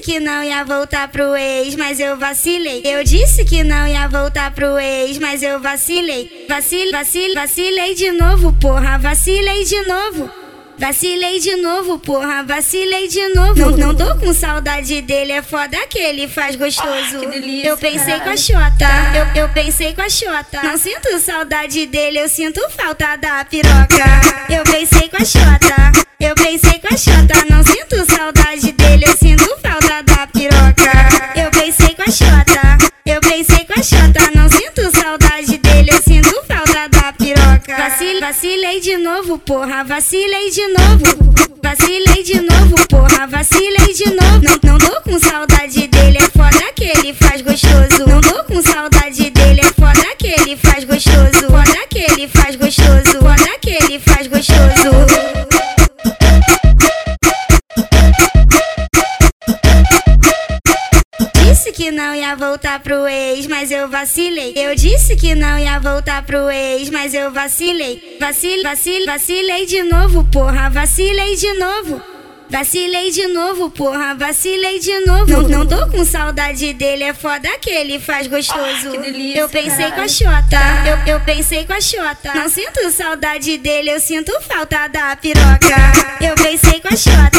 disse que não ia voltar pro ex, mas eu vacilei. Eu disse que não ia voltar pro ex, mas eu vacilei. Vacilei, vacilei, vacilei de novo, porra, vacilei de novo. Vacilei de novo, porra, vacilei de novo. Não, não tô com saudade dele, é foda que ele faz gostoso. Ah, delícia, eu pensei caralho. com a Xota, eu, eu pensei com a Xota. Não sinto saudade dele, eu sinto falta da piroca. Eu pensei com a Xota, eu pensei com a Xota. Sinto saudade dele, eu sinto falta da piroca. Vacilei, vacilei de novo, porra, vacilei de novo. Vacilei de novo, porra, vacilei de novo. Não, não tô com saudade dele, é foda que ele faz gostoso. Que não ia voltar pro ex, mas eu vacilei. Eu disse que não ia voltar pro ex, mas eu vacilei. Vacilei, vacilei, vacilei de novo, porra, vacilei de novo. Vacilei de novo, porra, vacilei de novo. Não, não tô com saudade dele, é foda que ele faz gostoso. que delícia, eu pensei com a caralho. Xota, eu, eu pensei com a Xota. Não sinto saudade dele, eu sinto falta da piroca. Eu pensei com a Xota,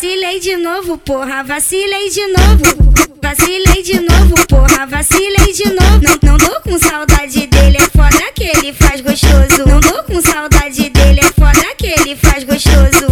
Vacilei, de novo, porra, vacilei de novo. Vacilei de novo, porra, vacilei de novo. Não, não tô com saudade dele, é foda que ele faz gostoso. Não tô com saudade dele, é foda que ele faz gostoso.